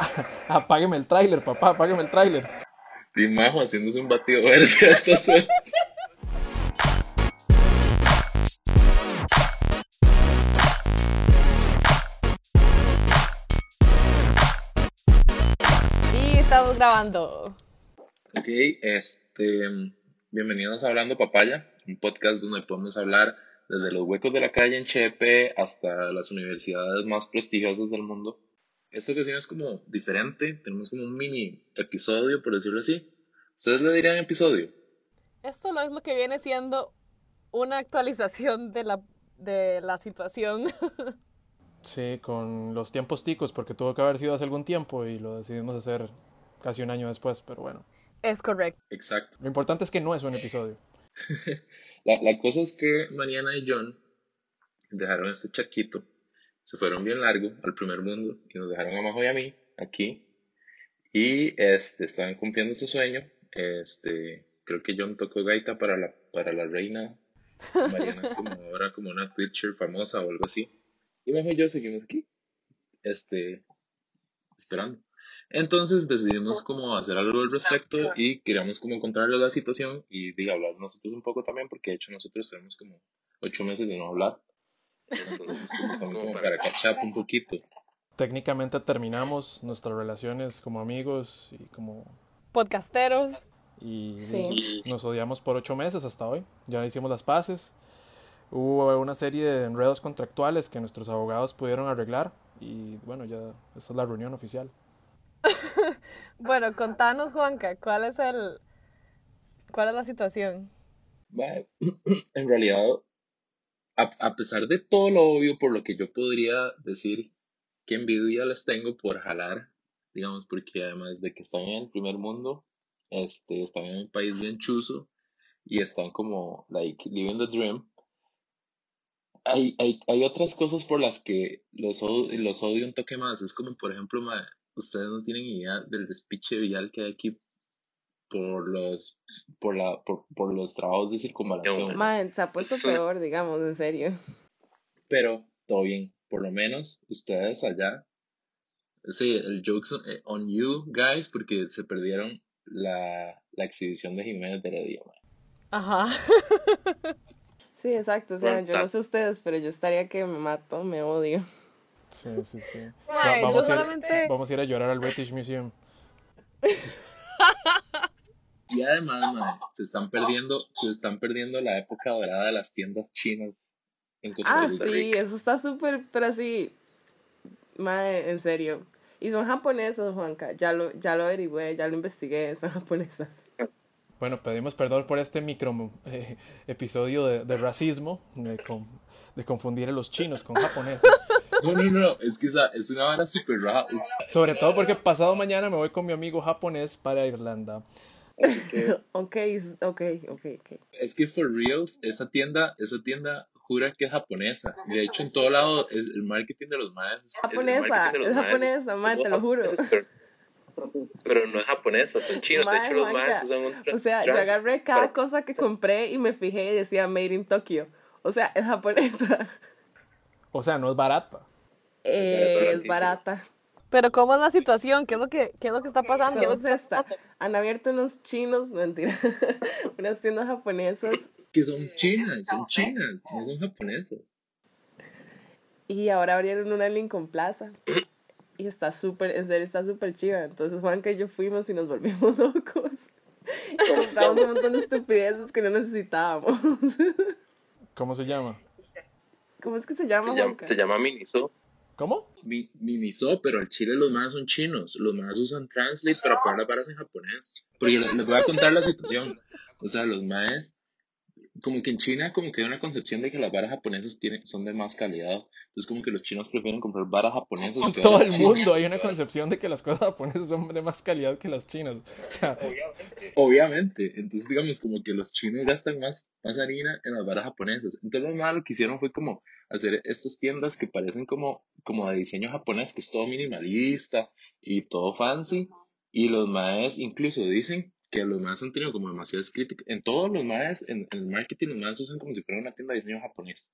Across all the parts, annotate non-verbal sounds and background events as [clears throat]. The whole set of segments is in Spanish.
[laughs] apágueme el tráiler, papá, apágueme el tráiler. Dimajo haciéndose un batido verde a estas horas. Y estamos grabando. Ok, este, bienvenidos a Hablando Papaya, un podcast donde podemos hablar desde los huecos de la calle en Chepe hasta las universidades más prestigiosas del mundo. Esta ocasión es como diferente, tenemos como un mini episodio, por decirlo así. ¿Ustedes le dirían episodio? Esto lo es lo que viene siendo una actualización de la, de la situación. [laughs] Sí, con los tiempos ticos, porque tuvo que haber sido hace algún tiempo y lo decidimos hacer casi un año después, pero bueno. es correcto. Exacto. Lo importante es que no es un episodio. [laughs] La, la cosa es que Mariana y John dejaron este charquito, se fueron bien largo al primer mundo y nos dejaron a Majo y a mí aquí y este, estaban cumpliendo su sueño. Este, creo que John tocó gaita para la, para la reina. Mariana es como ahora como una Twitcher famosa o algo así. Y Majo y yo seguimos aquí, este, esperando. Entonces decidimos como hacer algo al respecto y queríamos como encontrarle la situación y diga, hablar nosotros un poco también porque de hecho nosotros tenemos como ocho meses de no hablar. Entonces como, como para catch up un poquito. Técnicamente terminamos nuestras relaciones como amigos y como... Podcasteros. Y Sí. nos odiamos por ocho meses hasta hoy. Ya hicimos las paces. Hubo una serie de enredos contractuales que nuestros abogados pudieron arreglar y bueno, ya esta es la reunión oficial. [laughs] Bueno, contanos, Juanca, ¿cuál es el cuál es la situación? [clears throat] En realidad, a, a pesar de todo lo obvio por lo que yo podría decir que envidia les tengo por jalar, digamos, porque además de que están en el primer mundo, este, están en un país bien chuzo y están como, like, living the dream. Hay, hay, hay otras cosas por las que los odio, los odio un toque más. Es como, por ejemplo, ustedes no tienen idea del despiche vial que hay aquí por los, por la, por, por los trabajos de circunvalación. Man, se ha puesto Eso- peor, digamos, en serio. Pero todo bien, por lo menos ustedes allá. Sí, el joke's on, eh, on you guys porque se perdieron la, la exhibición de Jiménez de Heredia. mae. Ajá. [laughs] Sí, exacto. O sea, Bueno, yo no sé ustedes, pero yo estaría que me mato, me odio. Sí, sí, sí. Yo vamos, a ir, solamente vamos a ir a llorar al British Museum. [laughs] Y además, se están perdiendo, se están perdiendo la época dorada de las tiendas chinas en Costa Ah, Rica. sí, eso está súper, pero así, mae, en serio. Y son japonesas, Juanca. Ya lo, ya lo averigüé, ya lo investigué, son japonesas. Bueno, pedimos perdón por este micro eh, episodio de, de racismo, de, con- de confundir a los chinos con japoneses. No, no, no, es que esa- es una vara súper rara. Sobre todo porque pasado mañana me voy con mi amigo japonés para Irlanda. [laughs] ok, s- ok, ok, ok. Es que for reals, esa tienda, esa tienda jura que es japonesa. Y de hecho en todo lado es el marketing de los maestros. Japonesa, es japonesa, mae, te lo juro. Pero, no es japonesa, son chinos. Mae, Juanca, O sea, yo agarré cada cosa que compré y me fijé y decía Made in Tokyo. O sea, es japonesa. O sea, no es barata. Eh, es baratísimo. barata. Pero ¿cómo es la situación? ¿Qué es lo que qué es lo que está pasando? ¿Qué es esta? Han abierto unos chinos, no mentira, [laughs] unas tiendas japonesas Que son chinas, son chinas, no son japonesas. y ahora abrieron una en Lincoln Plaza. Y está súper, en serio, está súper chiva. Entonces Juanca y yo fuimos y nos volvimos [laughs] locos. Y compramos un montón de estupideces que no necesitábamos. ¿Cómo se llama? ¿Cómo es que se llama, Se llama, Juanca? se llama Miniso. ¿Cómo? Mi, pero al chile los más son chinos. Los más usan Translate para poner las varas en japonés. Porque les les voy a contar la situación. O sea, los maes, como que en China como que hay una concepción de que las varas japonesas tienen, son de más calidad. Entonces como que los chinos prefieren comprar varas japonesas. En que todo el chinas. mundo hay una concepción de que las cosas japonesas son de más calidad que las chinas. O sea, Obviamente, entonces digamos como que los chinos gastan más, más harina en las varas japonesas. Entonces lo malo que hicieron fue como hacer estas tiendas que parecen como, como de diseño japonés, que es todo minimalista y todo fancy. Y los maes incluso dicen que los maes han tenido como demasiadas críticas. En todos los maes, en, en el marketing, los maes usan como si fuera una tienda de diseño japonés.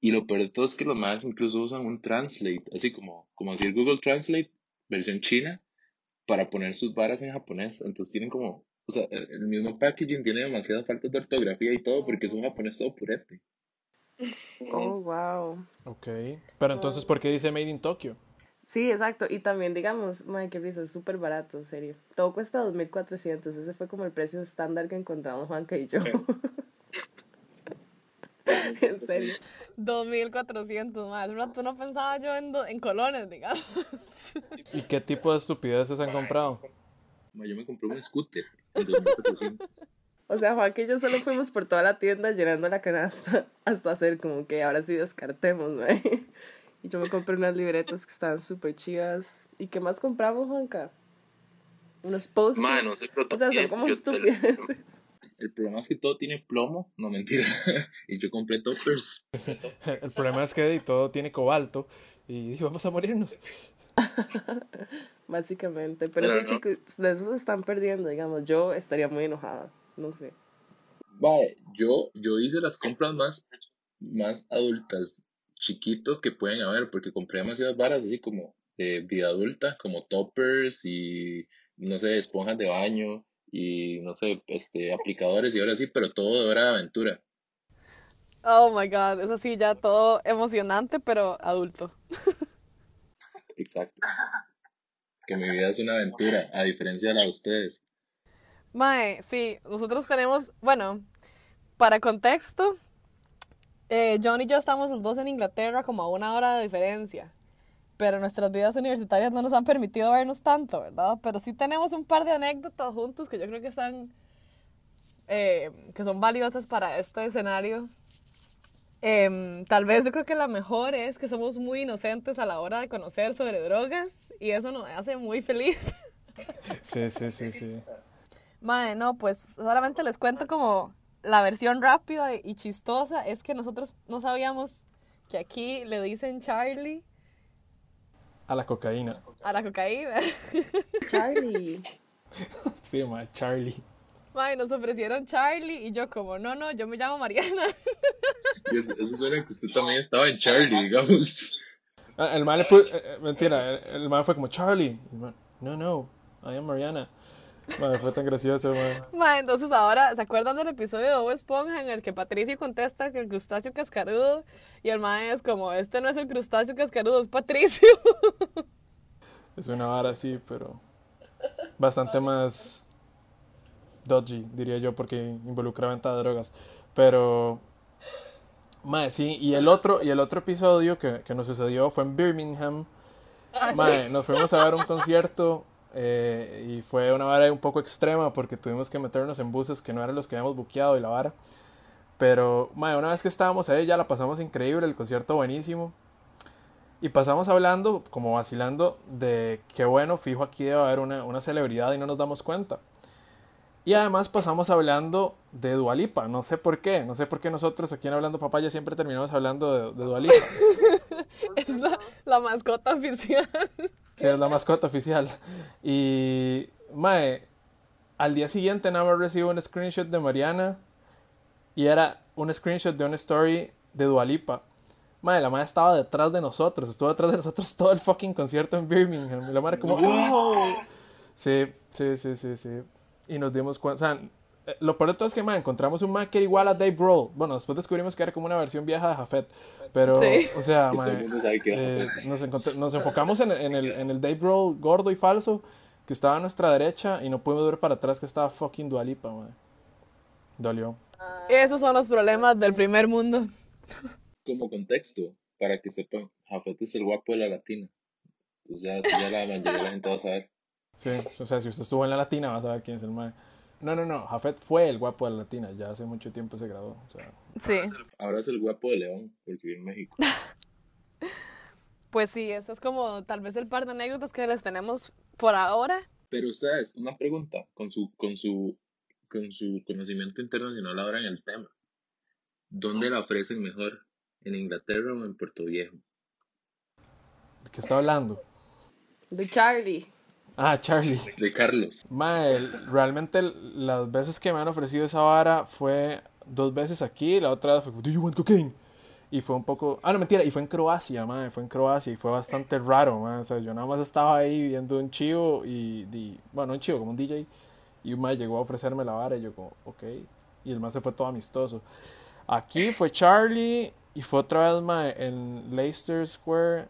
Y lo peor de todo es que los maes incluso usan un translate, así como, como decir Google Translate, versión china para poner sus varas en japonés. Entonces tienen como, o sea, el, el mismo packaging tiene demasiadas faltas de ortografía y todo porque es un japonés todo purete. Oh, wow. Ok. Pero entonces, ¿por qué dice Made in Tokyo? Sí, exacto. Y también, digamos, madre, qué risa, es súper barato, en serio. Todo cuesta 2.400. Ese fue como el precio estándar que encontramos Juanca y yo. [laughs] en serio. 2400 más. Un rato no pensaba yo en, do- en colones, digamos. ¿Y qué tipo de estupideces han comprado? Ma, Yo me compré un scooter en 2400. O sea, Juanca y yo solo fuimos por toda la tienda llenando la canasta hasta hacer como que ahora sí descartemos, mae. Y yo me compré unas libretas que estaban súper chivas. ¿Y qué más compramos, Juanca? Unos post no sé, pero O sea, son como estupideces. [laughs] El problema es que todo tiene plomo, no mentira. [laughs] y yo compré toppers. El problema es que todo tiene cobalto y dijo, vamos a morirnos. [laughs] Básicamente. Pero sí, no. chicos, de eso se están perdiendo, digamos. Yo estaría muy enojada. No sé. Vale, yo, yo hice las compras más, más adultas, chiquito que pueden haber, porque compré demasiadas varas así como de vida adulta, como toppers y, no sé, esponjas de baño y, no sé, este, aplicadores y ahora sí, pero todo de hora de aventura. Oh my god, eso sí, ya todo emocionante, pero adulto. Exacto. Que mi vida es una aventura, a diferencia de la de ustedes. Mae, sí, nosotros tenemos, bueno, para contexto, eh, John y yo estamos los dos en Inglaterra como a una hora de diferencia, pero nuestras vidas universitarias no nos han permitido vernos tanto, ¿verdad? Pero sí tenemos un par de anécdotas juntos que yo creo que están, eh, que son valiosas para este escenario. Em, tal vez yo creo que la mejor es que somos muy inocentes a la hora de conocer sobre drogas y eso nos hace muy feliz. Sí, sí, sí, sí. Mae, no, pues solamente les cuento como la versión rápida y chistosa es que nosotros no sabíamos que aquí le dicen Charlie A la cocaína. a la cocaína. [laughs] Charlie. Sí, ma, Charlie. Mae, nos ofrecieron Charlie y yo como, no, no, yo me llamo Mariana. [laughs] Eso, eso suena que usted también estaba en Charlie, digamos. Ah, El mal le pu- eh, eh, mentira, el, el mal fue como Charlie. Man, No, no, I am Mariana. Ma, fue tan gracioso, man. Mae, entonces ahora, ¿se acuerdan del episodio de Bob Esponja en el que Patricio contesta que el crustáceo cascarudo y el mae es como, este no es el crustáceo cascarudo, es Patricio? [laughs] Es una vara así, pero bastante más dodgy, diría yo, porque involucra venta de drogas. Pero, mae, sí, y el otro, y el otro episodio que, que nos sucedió fue en Birmingham. Mae, nos fuimos a ver un concierto eh, y fue una vara un poco extrema porque tuvimos que meternos en buses que no eran los que habíamos buqueado y la vara. Pero, mae, una vez que estábamos ahí ya la pasamos increíble, el concierto buenísimo. Y pasamos hablando, como vacilando, de qué bueno, fijo, aquí debe haber una, una celebridad y no nos damos cuenta. Y además pasamos hablando de Dualipa, no sé por qué, no sé por qué nosotros aquí en Hablando Papaya siempre terminamos hablando de, de Dua Lipa. [laughs] es la, la mascota oficial. Sí, es la mascota oficial. [laughs] Y, mae, al día siguiente nada más recibo un screenshot de Mariana y era un screenshot de una story de Dualipa. Mae, la madre estaba detrás de nosotros, estuvo detrás de nosotros [laughs] todo el fucking concierto en Birmingham. Y la madre como, "Oh". Sí, sí, sí, sí, sí. Y nos dimos cuenta, o sea, eh, lo peor de todo es que, mae, encontramos un mae que era igual a Dave Grohl. Bueno, después descubrimos que era como una versión vieja de Jafet. Pero, Sí. o sea, [laughs] que eh, nos, enfocamos en, en el, en el Dave Grohl gordo y falso que estaba a nuestra derecha y no pudimos ver para atrás que estaba fucking Dualipa, mae. Dolió. Esos son los problemas del primer mundo. [laughs] como contexto, para que sepan, Jafet es el guapo de la latina. Pues ya, ya la mayoría de la gente va a saber. Sí, o sea, si usted estuvo en la latina, va a saber quién es el mae. No, no, no, Jafet fue el guapo de la latina, ya hace mucho tiempo se graduó. O sea, Sí. Ahora es el guapo de León, porque vive en México. [laughs] Pues sí, eso es como tal vez el par de anécdotas que les tenemos por ahora. Pero ustedes, una pregunta, con su, con su, con su conocimiento internacional ahora en el tema. ¿Dónde la ofrecen mejor? ¿En Inglaterra o en Puerto Viejo? ¿de qué está hablando? De Charlie. Ah, Charlie. De Carlos. Mae, realmente las veces que me han ofrecido esa vara fue dos veces aquí, la otra fue ¿Do you want cocaine? Y fue un poco. Ah, no, mentira. Y fue en Croacia, madre. Fue en Croacia y fue bastante raro, madre. O sea, yo nada más estaba ahí viendo un chivo y. y- bueno, un chivo, como un DJ. Y un madre llegó a ofrecerme la vara y yo, como, ok. Y el más se fue todo amistoso. Aquí fue Charlie y fue otra vez, madre, en Leicester Square.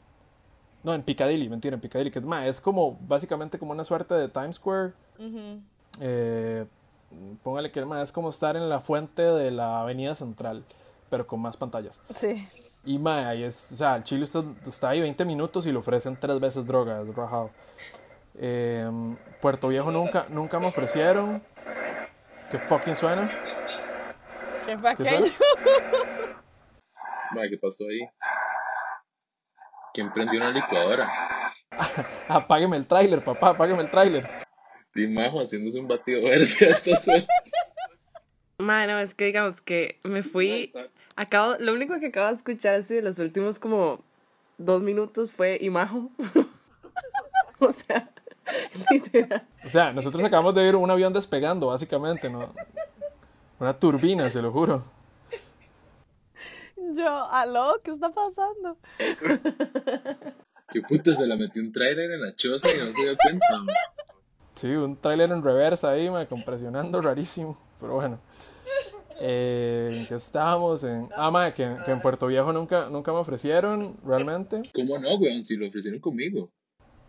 No, en Piccadilly, mentira, en Piccadilly. Que es, madre, es como básicamente como una suerte de Times Square. Eh, póngale que madre, es como estar en la fuente de la Avenida Central, pero con más pantallas. Sí. Y mae, ahí es, o sea, el chile está, está ahí 20 minutos y le ofrecen tres veces droga, es rajado. Eh, Puerto Viejo nunca, nunca me ofrecieron. ¿Qué fucking suena? ¿Qué fue ¿Qué? [laughs] Mae, ¿qué pasó ahí? ¿Quién prendió una licuadora? [laughs] Apágueme el tráiler, papá, apágueme el tráiler. Di Majo haciéndose un batido verde [laughs] a estas horas. [laughs] Mano, es que digamos que me fui. Acabo, lo único que acabo de escuchar así de los últimos como dos minutos fue Imajo. o sea, literal. O sea, nosotros acabamos de ver un avión despegando, básicamente, ¿no? Una turbina, se lo juro. Yo, aló, ¿qué está pasando? ¿Qué puta se la metió un trailer en la choza y no se dio cuenta? Sí, un tráiler en reversa ahí, me compresionando rarísimo. Pero bueno. Eh, ¿en qué estábamos? En... Ah, mae, que, que en Puerto Viejo nunca, nunca me ofrecieron, realmente. ¿Cómo no, weón? Si lo ofrecieron conmigo.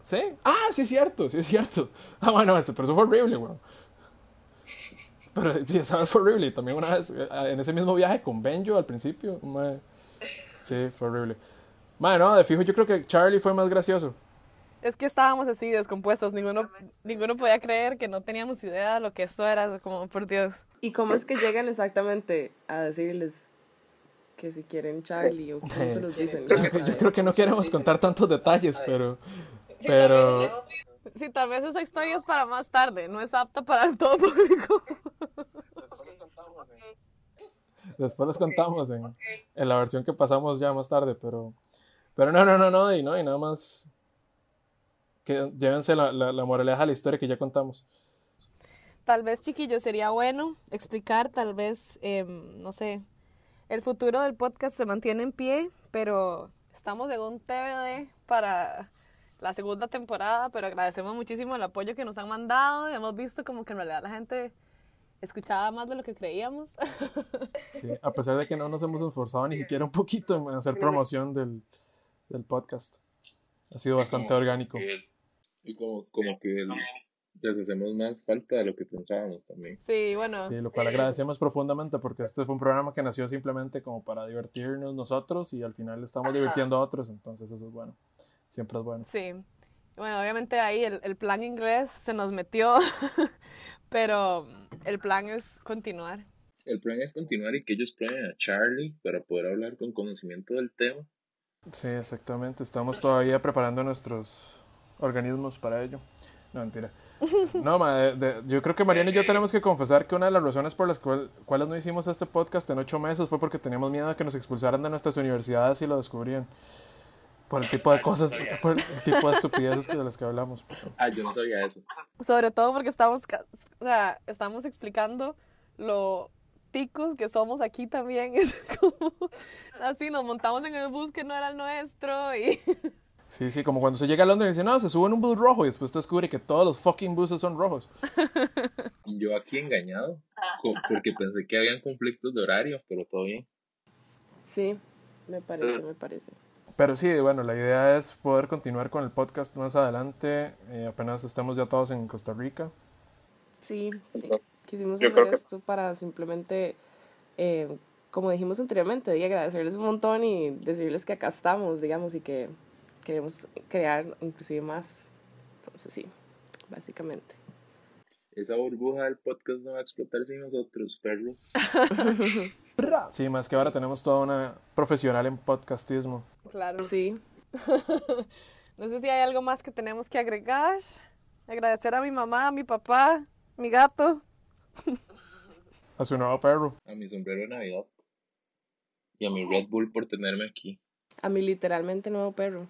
¿Sí? Ah, sí es cierto, sí es cierto. Ah, bueno, eso, pero eso fue horrible, weón. Pero [laughs] sí, esa vez fue horrible. Y también una vez, eh, en ese mismo viaje con Benjo al principio. mae, sí, fue horrible. Mae, no, de fijo, yo creo que Charlie fue más gracioso. Es que estábamos así descompuestos, ninguno, ninguno podía creer que no teníamos idea de lo que esto era, como por Dios. ¿Y cómo es que llegan exactamente a decirles que si quieren Charlie o cómo se los dicen? Yo, yo creo que no queremos contar tantos detalles, pero. Pero. Sí, tal vez esa historia es para más tarde, no es apta para todo público. Después les contamos en, en la versión que pasamos ya más tarde, pero. Pero no, no, no, no, y no, y nada más. Que llévense la, la, la moraleja de la historia que ya contamos. Tal vez, chiquillos, sería bueno explicar, tal vez, em, no sé, el futuro del podcast se mantiene en pie, pero estamos en un TBD para la segunda temporada, pero agradecemos muchísimo el apoyo que nos han mandado y hemos visto como que en realidad la gente escuchaba más de lo que creíamos. [laughs] Sí, a pesar de que no nos hemos esforzado ni siquiera un poquito en hacer promoción del, del podcast. Ha sido bastante orgánico. Y como, como que les hacemos más falta de lo que pensábamos también. sí, bueno, Sí, lo cual agradecemos profundamente porque este fue un programa que nació simplemente como para divertirnos nosotros y al final estamos divirtiendo a otros, entonces eso es bueno. Siempre es bueno. sí. Bueno, obviamente ahí el, el plan inglés se nos metió, [laughs] pero el plan es continuar. El plan es continuar y que ellos prueben a Charlie para poder hablar con conocimiento del tema. Sí, exactamente. Estamos todavía preparando nuestros organismos para ello. No, mentira. [laughs] No, ma, de- de- yo creo que Mariana y yo tenemos que confesar que una de las razones por las cual- cuales no hicimos este podcast en ocho meses fue porque teníamos miedo de que nos expulsaran de nuestras universidades y lo descubrían. Por el tipo de cosas, por el tipo de estupideces que de las que hablamos. pero- [laughs] Ah, yo no sabía eso. Sobre todo porque estamos, o sea, estamos explicando lo ticos que somos aquí también. [laughs] Es como así, nos montamos en el bus que no era el nuestro y [laughs] Sí, sí, como cuando se llega a Londres y dice, no, se sube en un bus rojo y después te descubre que todos los fucking buses son rojos. Y yo aquí engañado, porque pensé que habían conflictos de horario, pero todo bien. Sí, me parece, me parece. Pero sí, bueno, la idea es poder continuar con el podcast más adelante. eh, apenas estemos ya todos en Costa Rica. Sí, sí. quisimos Yo hacer que- esto para simplemente, eh, como dijimos anteriormente, y agradecerles un montón y decirles que acá estamos, digamos, y que queremos crear inclusive más. Entonces sí, básicamente. Esa burbuja del podcast no va a explotar sin nosotros, perros. [laughs] Sí, más que ahora tenemos toda una profesional en podcastismo. claro. Sí, [laughs] No sé si hay algo más que tenemos que agregar. Agradecer a mi mamá, a mi papá, mi gato. [laughs] A su nuevo perro. A mi sombrero de Navidad. Y a mi Red Bull por tenerme aquí. a mi literalmente nuevo perro.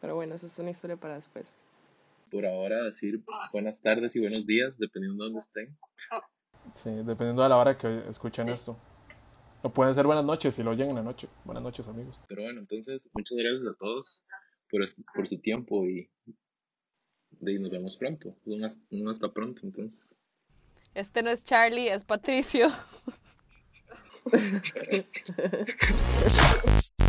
Pero bueno, eso es una historia para después. Por ahora decir buenas tardes y buenos días, dependiendo de dónde estén. Sí, dependiendo de la hora que escuchen esto. O pueden ser buenas noches si lo oyen en la noche. Buenas noches, amigos. Pero bueno, entonces, muchas gracias a todos por, por su tiempo y, y nos vemos pronto. Un, un hasta pronto, entonces. Este no es Charlie, es Patricio. [laughs]